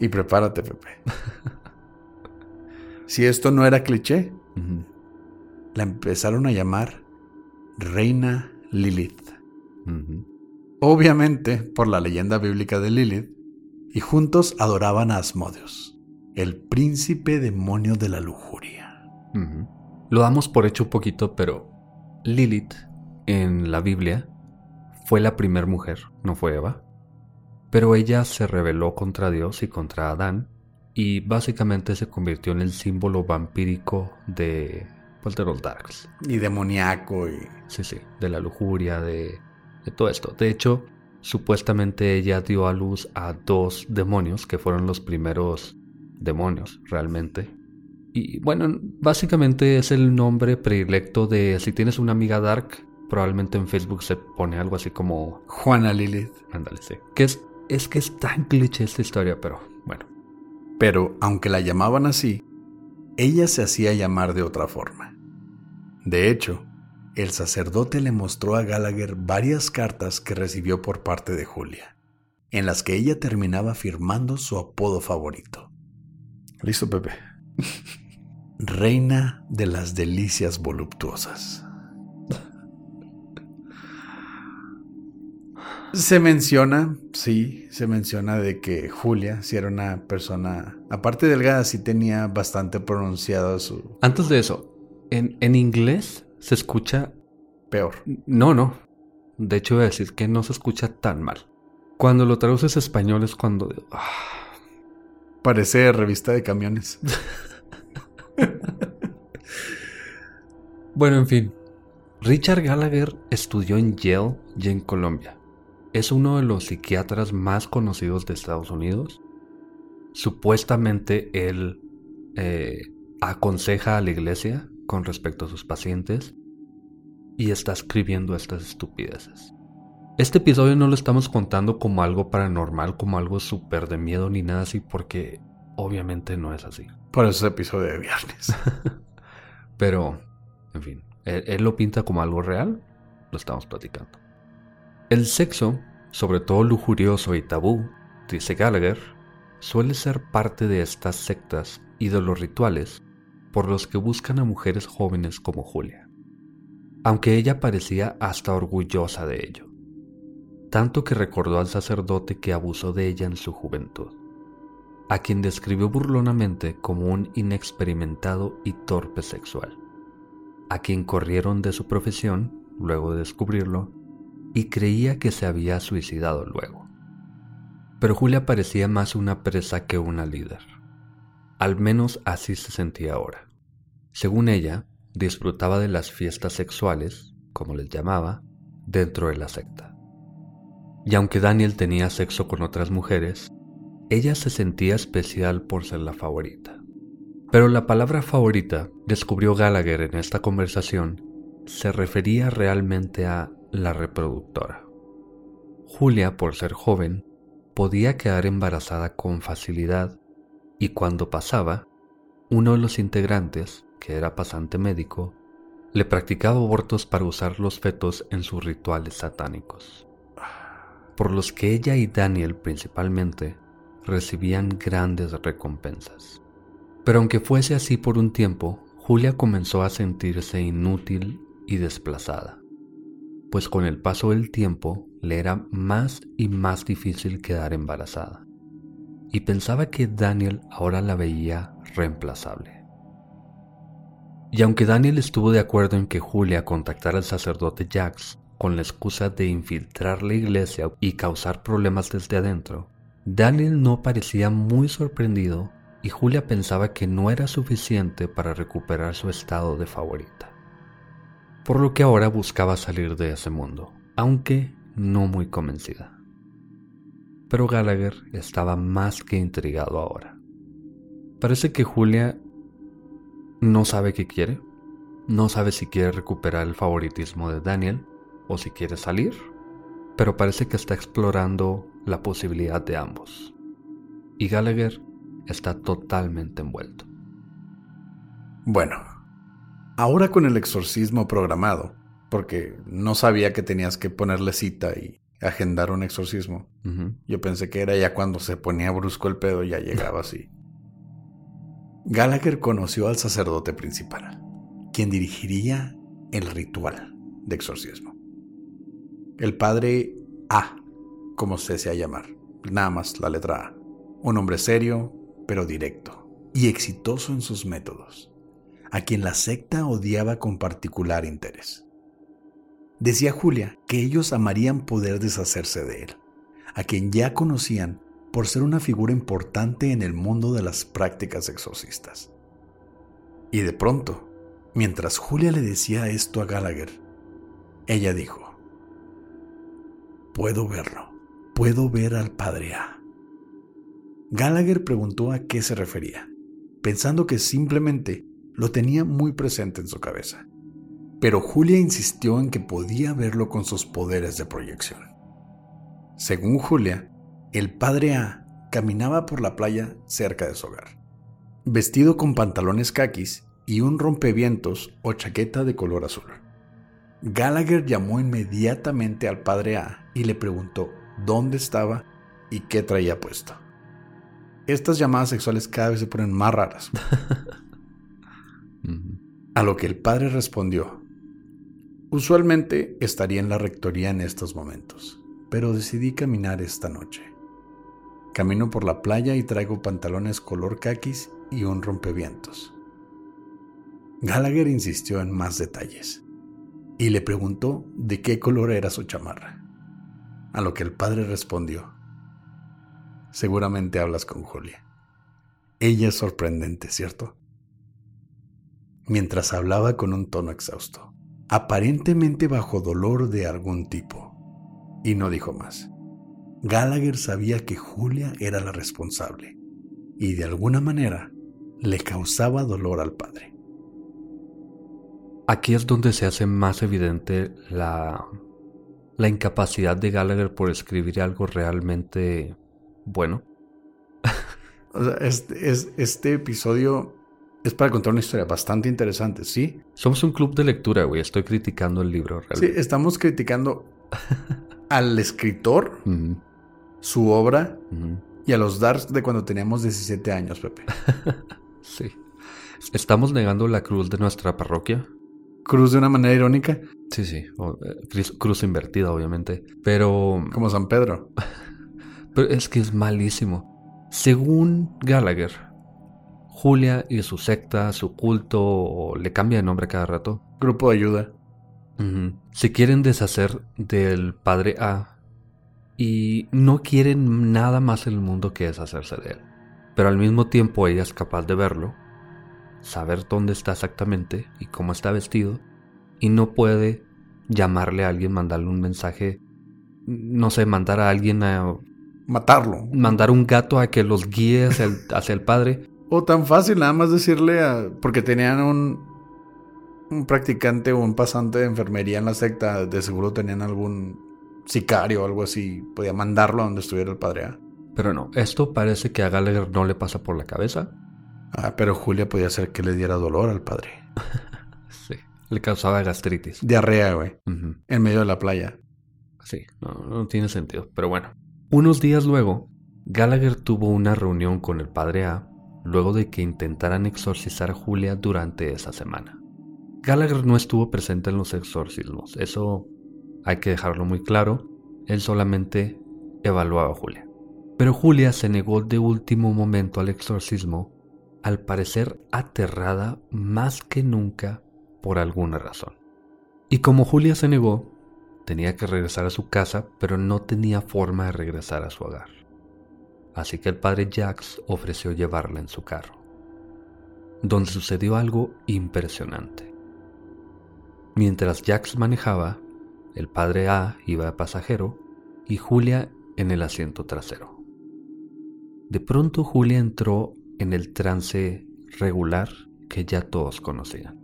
Y prepárate, Pepe. si esto no era cliché, la empezaron a llamar Reina Lilith. Obviamente por la leyenda bíblica de Lilith, y juntos adoraban a Asmodeus, el príncipe demonio de la lujuria. Lo damos por hecho un poquito, pero Lilith en la Biblia fue la primera mujer, no fue Eva. Pero ella se rebeló contra Dios y contra Adán y básicamente se convirtió en el símbolo vampírico de los Darks. Y demoníaco y... Sí, sí, de la lujuria, de, de todo esto. De hecho, supuestamente ella dio a luz a dos demonios que fueron los primeros demonios realmente. Y bueno, básicamente es el nombre predilecto de si tienes una amiga dark, probablemente en Facebook se pone algo así como Juana Lilith. Ándale, sí. Que es, es que es tan cliché esta historia, pero bueno. Pero aunque la llamaban así, ella se hacía llamar de otra forma. De hecho, el sacerdote le mostró a Gallagher varias cartas que recibió por parte de Julia, en las que ella terminaba firmando su apodo favorito. Listo, Pepe. Reina de las delicias voluptuosas. Se menciona, sí, se menciona de que Julia, si era una persona, aparte delgada, sí tenía bastante pronunciado su... Antes de eso, en, en inglés se escucha... Peor. No, no. De hecho, voy a decir que no se escucha tan mal. Cuando lo traduces a español es cuando... ah, Parece revista de camiones. Bueno, en fin. Richard Gallagher estudió en Yale y en Colombia. Es uno de los psiquiatras más conocidos de Estados Unidos. Supuestamente él eh, aconseja a la iglesia con respecto a sus pacientes y está escribiendo estas estupideces. Este episodio no lo estamos contando como algo paranormal, como algo súper de miedo ni nada así, porque obviamente no es así. Por eso es episodio de viernes. Pero, en fin, él, él lo pinta como algo real, lo estamos platicando. El sexo, sobre todo lujurioso y tabú, dice Gallagher, suele ser parte de estas sectas y de los rituales por los que buscan a mujeres jóvenes como Julia, aunque ella parecía hasta orgullosa de ello, tanto que recordó al sacerdote que abusó de ella en su juventud, a quien describió burlonamente como un inexperimentado y torpe sexual, a quien corrieron de su profesión luego de descubrirlo y creía que se había suicidado luego. Pero Julia parecía más una presa que una líder. Al menos así se sentía ahora. Según ella, disfrutaba de las fiestas sexuales, como les llamaba, dentro de la secta. Y aunque Daniel tenía sexo con otras mujeres, ella se sentía especial por ser la favorita. Pero la palabra favorita, descubrió Gallagher en esta conversación, se refería realmente a la reproductora. Julia, por ser joven, podía quedar embarazada con facilidad y cuando pasaba, uno de los integrantes, que era pasante médico, le practicaba abortos para usar los fetos en sus rituales satánicos, por los que ella y Daniel principalmente recibían grandes recompensas. Pero aunque fuese así por un tiempo, Julia comenzó a sentirse inútil y desplazada, pues con el paso del tiempo le era más y más difícil quedar embarazada, y pensaba que Daniel ahora la veía reemplazable. Y aunque Daniel estuvo de acuerdo en que Julia contactara al sacerdote Jax con la excusa de infiltrar la iglesia y causar problemas desde adentro, Daniel no parecía muy sorprendido y Julia pensaba que no era suficiente para recuperar su estado de favorita. Por lo que ahora buscaba salir de ese mundo, aunque no muy convencida. Pero Gallagher estaba más que intrigado ahora. Parece que Julia no sabe qué quiere, no sabe si quiere recuperar el favoritismo de Daniel o si quiere salir, pero parece que está explorando la posibilidad de ambos. Y Gallagher está totalmente envuelto. Bueno, ahora con el exorcismo programado, porque no sabía que tenías que ponerle cita y agendar un exorcismo. Yo pensé que era ya cuando se ponía brusco el pedo, ya llegaba así. Gallagher conoció al sacerdote principal, quien dirigiría el ritual de exorcismo. El padre A, como se desea llamar, nada más la letra A. Un hombre serio, pero directo, y exitoso en sus métodos, a quien la secta odiaba con particular interés. Decía Julia que ellos amarían poder deshacerse de él, a quien ya conocían por ser una figura importante en el mundo de las prácticas exorcistas. Y de pronto, mientras Julia le decía esto a Gallagher, ella dijo, Puedo verlo, puedo ver al padre A. Gallagher preguntó a qué se refería, pensando que simplemente lo tenía muy presente en su cabeza. Pero Julia insistió en que podía verlo con sus poderes de proyección. Según Julia, el padre A caminaba por la playa cerca de su hogar, vestido con pantalones caquis y un rompevientos o chaqueta de color azul. Gallagher llamó inmediatamente al padre A y le preguntó dónde estaba y qué traía puesto. Estas llamadas sexuales cada vez se ponen más raras. A lo que el padre respondió, usualmente estaría en la rectoría en estos momentos, pero decidí caminar esta noche. Camino por la playa y traigo pantalones color caquis y un rompevientos. Gallagher insistió en más detalles y le preguntó de qué color era su chamarra, a lo que el padre respondió, seguramente hablas con Julia. Ella es sorprendente, ¿cierto? Mientras hablaba con un tono exhausto, aparentemente bajo dolor de algún tipo, y no dijo más. Gallagher sabía que Julia era la responsable, y de alguna manera le causaba dolor al padre. Aquí es donde se hace más evidente la, la incapacidad de Gallagher por escribir algo realmente bueno. o sea, este, es, este episodio es para contar una historia bastante interesante, ¿sí? Somos un club de lectura, güey. Estoy criticando el libro. Realmente. Sí, estamos criticando al escritor, su obra y a los Darks de cuando teníamos 17 años, Pepe. sí. ¿Estamos negando la cruz de nuestra parroquia? Cruz de una manera irónica. Sí, sí. Eh, cruz, invertida, obviamente. Pero. Como San Pedro. Pero es que es malísimo. Según Gallagher, Julia y su secta, su culto, le cambia de nombre cada rato. Grupo de ayuda. Se quieren deshacer del padre A y no quieren nada más en el mundo que deshacerse de él. Pero al mismo tiempo ella es capaz de verlo saber dónde está exactamente y cómo está vestido, y no puede llamarle a alguien, mandarle un mensaje, no sé, mandar a alguien a... Matarlo. Mandar un gato a que los guíe hacia el, padre. O tan fácil, nada más decirle a... Porque tenían un, un practicante o un pasante de enfermería en la secta, de seguro tenían algún sicario o algo así, podía mandarlo a donde estuviera el padre. Pero no, esto parece que a Gallagher no le pasa por la cabeza. Ah, pero Julia podía hacer que le diera dolor al padre. sí, le causaba gastritis. Diarrea, güey. En medio de la playa. Sí, no, no tiene sentido, pero bueno. Unos días luego, Gallagher tuvo una reunión con el padre A luego de que intentaran exorcizar a Julia durante esa semana. Gallagher no estuvo presente en los exorcismos, eso hay que dejarlo muy claro, él solamente evaluaba a Julia. Pero Julia se negó de último momento al exorcismo al parecer aterrada más que nunca por alguna razón. Y como Julia se negó, tenía que regresar a su casa, pero no tenía forma de regresar a su hogar. Así que el padre Jax ofreció llevarla en su carro, donde sucedió algo impresionante. Mientras Jax manejaba, el padre A iba de pasajero y Julia en el asiento trasero. De pronto Julia entró en el trance regular que ya todos conocían,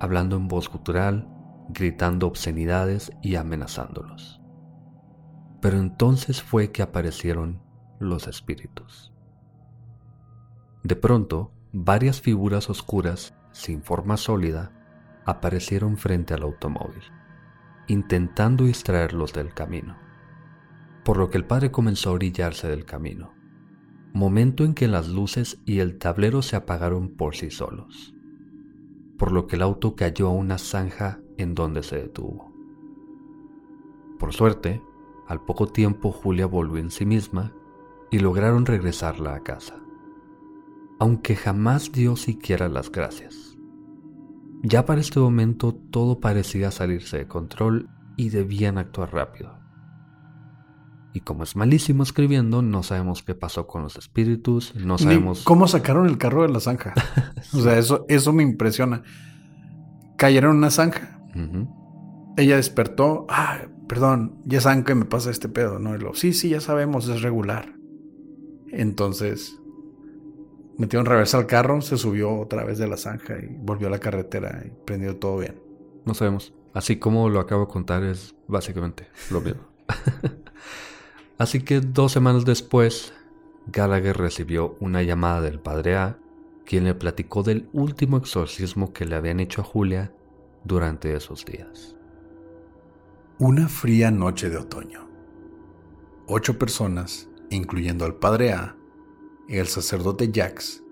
hablando en voz gutural, gritando obscenidades y amenazándolos. Pero entonces fue que aparecieron los espíritus. De pronto, varias figuras oscuras, sin forma sólida, aparecieron frente al automóvil, intentando distraerlos del camino, por lo que el padre comenzó a orillarse del camino momento en que las luces y el tablero se apagaron por sí solos, por lo que el auto cayó a una zanja en donde se detuvo. Por suerte, al poco tiempo Julia volvió en sí misma y lograron regresarla a casa, aunque jamás dio siquiera las gracias. Ya para este momento todo parecía salirse de control y debían actuar rápido. Y como es malísimo escribiendo, no sabemos qué pasó con los espíritus, no sabemos... ¿Cómo sacaron el carro de la zanja? O sea, eso, eso me impresiona. Cayeron en una zanja. Ella despertó. Ah, perdón, ya saben que me pasa este pedo, ¿no? lo, sí, sí, ya sabemos, es regular. Entonces, metió en reversa al carro, se subió otra vez de la zanja y volvió a la carretera y prendió todo bien. No sabemos. Así como lo acabo de contar, es básicamente lo mismo. Así que dos semanas después, Gallagher recibió una llamada del padre A, quien le platicó del último exorcismo que le habían hecho a Julia durante esos días. Una fría noche de otoño. Ocho personas, incluyendo al padre A, el sacerdote Jax,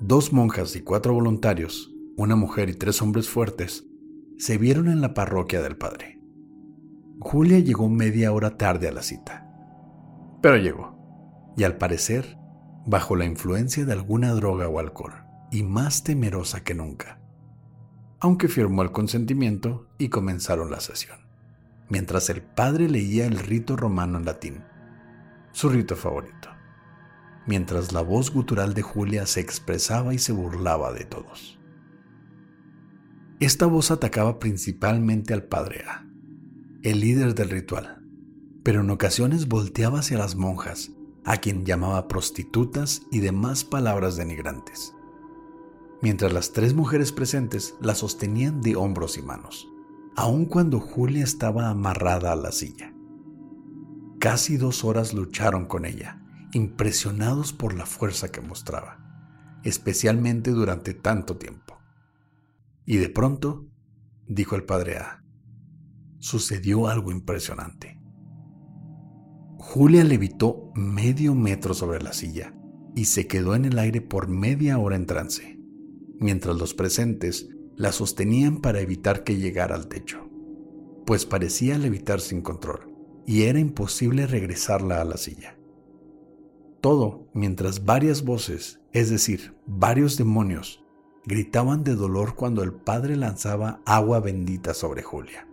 dos monjas y cuatro voluntarios, una mujer y tres hombres fuertes, se vieron en la parroquia del padre. Julia llegó media hora tarde a la cita. Pero llegó. Y al parecer, bajo la influencia de alguna droga o alcohol, y más temerosa que nunca. Aunque firmó el consentimiento y comenzaron la sesión, mientras el padre leía el rito romano en latín, su rito favorito, mientras la voz gutural de Julia se expresaba y se burlaba de todos. Esta voz atacaba principalmente al padre A, el líder del ritual, pero en ocasiones volteaba hacia las monjas, a quien llamaba prostitutas y demás palabras denigrantes, mientras las tres mujeres presentes la sostenían de hombros y manos, aun cuando Julia estaba amarrada a la silla. Casi dos horas lucharon con ella, impresionados por la fuerza que mostraba, especialmente durante tanto tiempo. Y de pronto, dijo el padre A, sucedió algo impresionante. Julia levitó medio metro sobre la silla y se quedó en el aire por media hora en trance, mientras los presentes la sostenían para evitar que llegara al techo, pues parecía levitar sin control y era imposible regresarla a la silla. Todo mientras varias voces, es decir, varios demonios, gritaban de dolor cuando el padre lanzaba agua bendita sobre Julia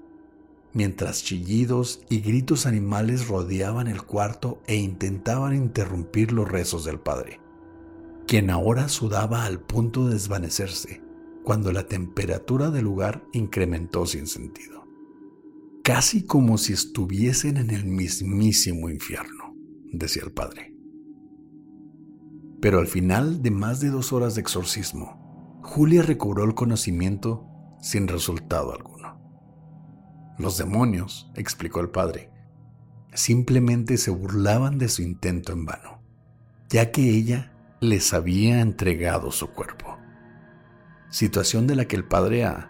mientras chillidos y gritos animales rodeaban el cuarto e intentaban interrumpir los rezos del padre, quien ahora sudaba al punto de desvanecerse cuando la temperatura del lugar incrementó sin sentido, casi como si estuviesen en el mismísimo infierno, decía el padre. Pero al final de más de dos horas de exorcismo, Julia recobró el conocimiento sin resultado alguno. Los demonios, explicó el padre, simplemente se burlaban de su intento en vano, ya que ella les había entregado su cuerpo. Situación de la que el padre A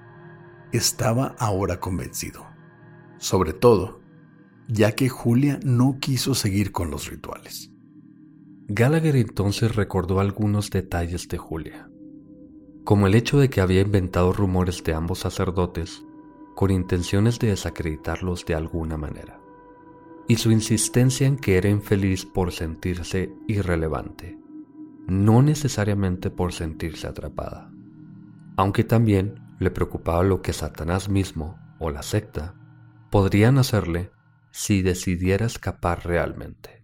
estaba ahora convencido, sobre todo ya que Julia no quiso seguir con los rituales. Gallagher entonces recordó algunos detalles de Julia, como el hecho de que había inventado rumores de ambos sacerdotes con intenciones de desacreditarlos de alguna manera, y su insistencia en que era infeliz por sentirse irrelevante, no necesariamente por sentirse atrapada, aunque también le preocupaba lo que Satanás mismo o la secta podrían hacerle si decidiera escapar realmente.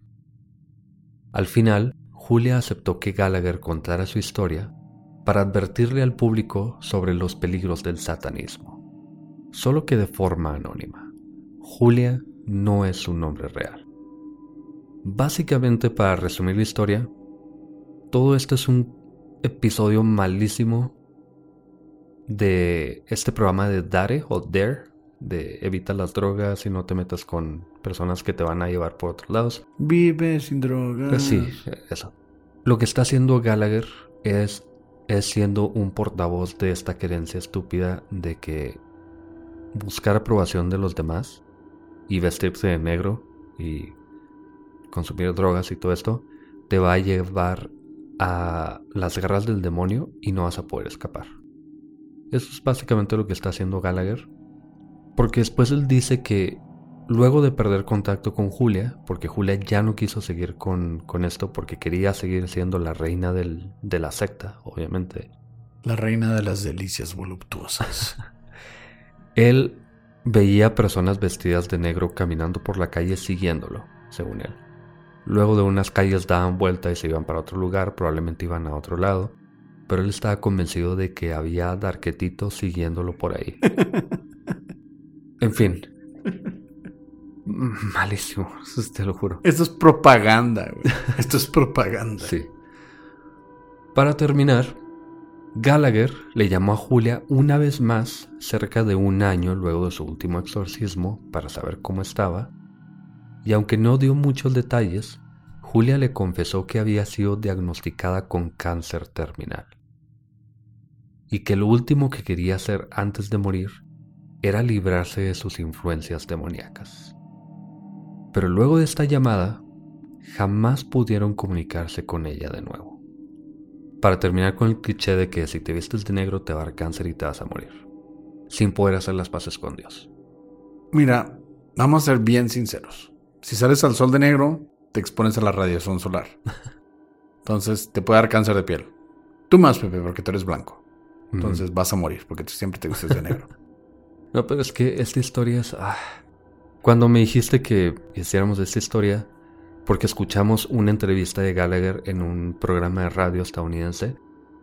Al final, Julia aceptó que Gallagher contara su historia para advertirle al público sobre los peligros del satanismo solo que de forma anónima. Julia no es su nombre real. Básicamente, para resumir la historia, todo esto es un episodio malísimo de este programa de Dare o Dare, de evita las drogas y no te metas con personas que te van a llevar por otros lados. Vive sin drogas. Sí, eso. Lo que está haciendo Gallagher es, es siendo un portavoz de esta creencia estúpida de que buscar aprobación de los demás y vestirse de negro y consumir drogas y todo esto, te va a llevar a las garras del demonio y no vas a poder escapar. Eso es básicamente lo que está haciendo Gallagher. Porque después él dice que luego de perder contacto con Julia, porque Julia ya no quiso seguir con, esto porque quería seguir siendo la reina de la secta, obviamente. La reina de las delicias voluptuosas. Él veía personas vestidas de negro caminando por la calle siguiéndolo, según él. Luego de unas calles daban vuelta y se iban para otro lugar, probablemente iban a otro lado, pero él estaba convencido de que había darquetitos siguiéndolo por ahí. en fin. Malísimo, te lo juro. Esto es propaganda, güey. Esto es propaganda. Sí. Para terminar, Gallagher le llamó a Julia una vez más cerca de un año luego de su último exorcismo para saber cómo estaba, y aunque no dio muchos detalles, Julia le confesó que había sido diagnosticada con cáncer terminal y que lo último que quería hacer antes de morir era librarse de sus influencias demoníacas. Pero luego de esta llamada, jamás pudieron comunicarse con ella de nuevo. Para terminar con el cliché de que si te vistes de negro te va a dar cáncer y te vas a morir, sin poder hacer las paces con Dios. Mira, Vamos a ser bien sinceros. Si sales al sol de negro, te expones a la radiación solar. Entonces te puede dar cáncer de piel. Tú más, Pepe, porque tú eres blanco. Entonces vas a morir porque tú siempre te vistes de negro. no, pero es que esta historia es... Ah. Cuando me dijiste que hiciéramos esta historia, porque escuchamos una entrevista de Gallagher en un programa de radio estadounidense,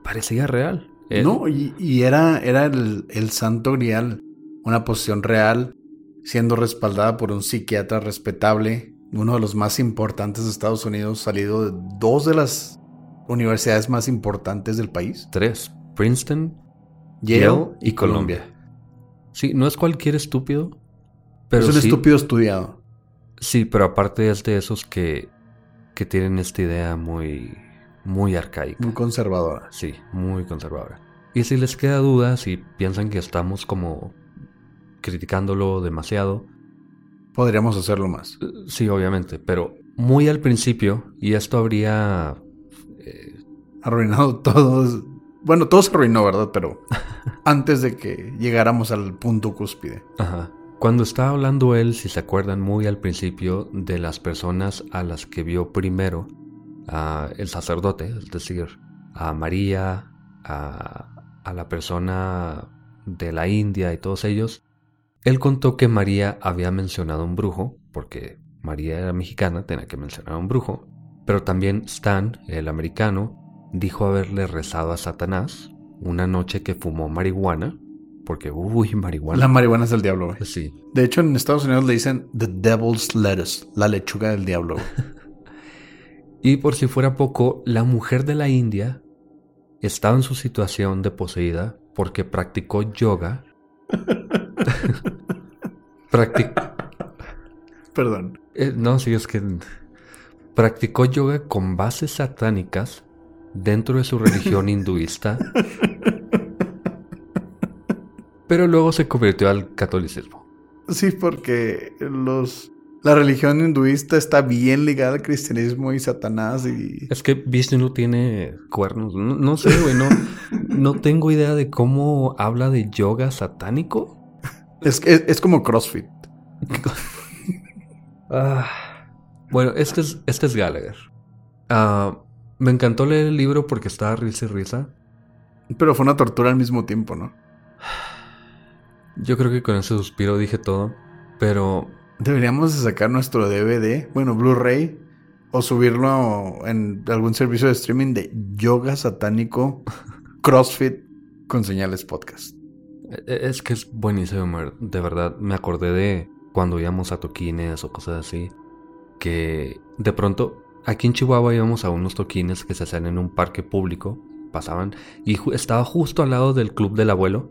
parecía real. No, y, era, era el, el, santo grial, una posición real, siendo respaldada por un psiquiatra respetable, uno de los más importantes de Estados Unidos, salido de dos de las universidades más importantes del país. Tres, Princeton, Yale, y, Columbia. Sí, no es cualquier estúpido, pero es un estúpido estudiado. Sí, pero aparte es de esos que, que tienen esta idea muy, muy arcaica. Muy conservadora. Sí, muy conservadora. Y si les queda duda, si piensan que estamos como criticándolo demasiado. Podríamos hacerlo más. Eh, sí, obviamente, pero muy al principio, y esto habría... Eh, Arruinado todos. Bueno, todo se arruinó, ¿verdad? Pero antes de que llegáramos al punto cúspide. Ajá. Cuando estaba hablando él, si se acuerdan muy al principio, de las personas a las que vio primero a el sacerdote, es decir, a María, a, a la persona de la India y todos ellos, él contó que María había mencionado un brujo, porque María era mexicana, tenía que mencionar a un brujo, pero también Stan, el americano, dijo haberle rezado a Satanás una noche que fumó marihuana porque, uy, marihuana. La marihuana es del diablo, güey. Sí. De hecho, en Estados Unidos le dicen The Devil's Lettuce, la lechuga del diablo. y por si fuera poco, la mujer de la India estaba en su situación de poseída porque practicó yoga. Practic... Perdón. Eh, no, sí, es que practicó yoga con bases satánicas dentro de su religión hinduista pero luego se convirtió al catolicismo. Sí, porque los la religión hinduista está bien ligada al cristianismo y Satanás y... Es que Vishnu tiene cuernos. No, sé, güey, no, tengo idea de cómo habla de yoga satánico. Es, es, es como CrossFit. Ah. bueno, este es, este es Gallagher. Ah, me encantó leer el libro porque estaba risa y risa. Pero fue una tortura al mismo tiempo, ¿no? Yo creo que con ese suspiro dije todo, pero... Deberíamos sacar nuestro DVD, bueno, Blu-ray, o subirlo en algún servicio de streaming de yoga satánico, CrossFit con señales podcast. E-, e-, es que es buenísimo, de verdad. Me acordé de cuando íbamos a toquines o cosas así, que de pronto aquí en Chihuahua íbamos a unos toquines que se hacían en un parque público, pasaban, y estaba justo al lado del club del abuelo,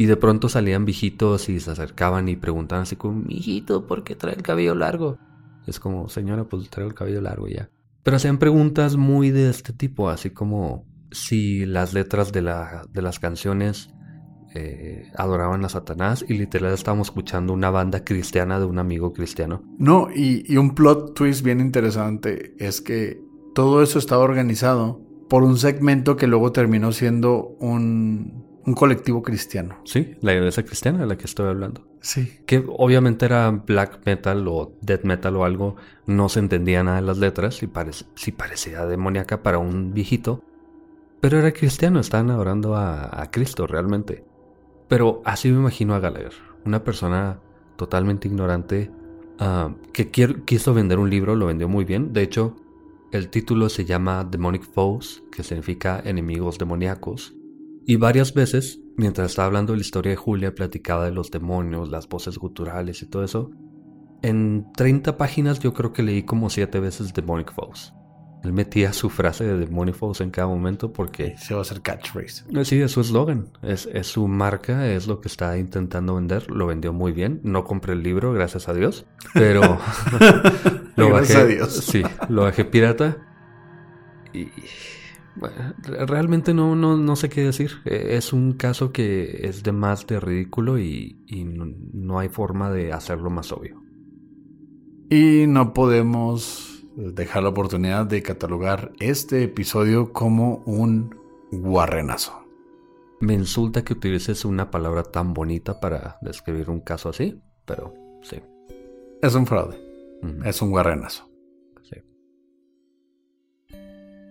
y de pronto salían viejitos y se acercaban y preguntaban así como, hijito, ¿por qué trae el cabello largo? Es como, señora, pues traigo el cabello largo ya. Pero hacían preguntas muy de este tipo, así como si las letras de, la, de las canciones eh, adoraban a Satanás y literal estábamos escuchando una banda cristiana de un amigo cristiano. No, y, y un plot twist bien interesante es que todo eso estaba organizado por un segmento que luego terminó siendo un un colectivo cristiano. Sí, la iglesia cristiana de la que estoy hablando. Sí. Que obviamente era black metal o death metal o algo, no se entendía nada de las letras y sí parecía demoníaca para un viejito. Pero era cristiano, estaban adorando a, Cristo realmente. Pero así me imagino a Gallagher, una persona totalmente ignorante ah, que quiso vender un libro, lo vendió muy bien. De hecho, el título se llama Demonic Foes, que significa enemigos demoníacos. Y varias veces, mientras estaba hablando de la historia de Julia, platicaba de los demonios, las voces guturales y todo eso. En 30 páginas yo creo que leí como 7 veces Demonic Foes. Él metía su frase de Demonic Foes en cada momento porque... Se va a hacer catchphrase. Eh, sí, es su eslogan. Es, es, su marca, es lo que está intentando vender. Lo vendió muy bien. No compré el libro, gracias a Dios. Pero... lo gracias a Dios. Sí, lo bajé pirata. Y realmente no, no, no, sé qué decir. E, es un caso que es de más de ridículo y, no, hay forma de hacerlo más obvio. Y no podemos dejar la oportunidad de catalogar este episodio como un guarrenazo. Me insulta que utilices una palabra tan bonita para describir un caso así, pero sí. Es un fraude. Es un guarrenazo.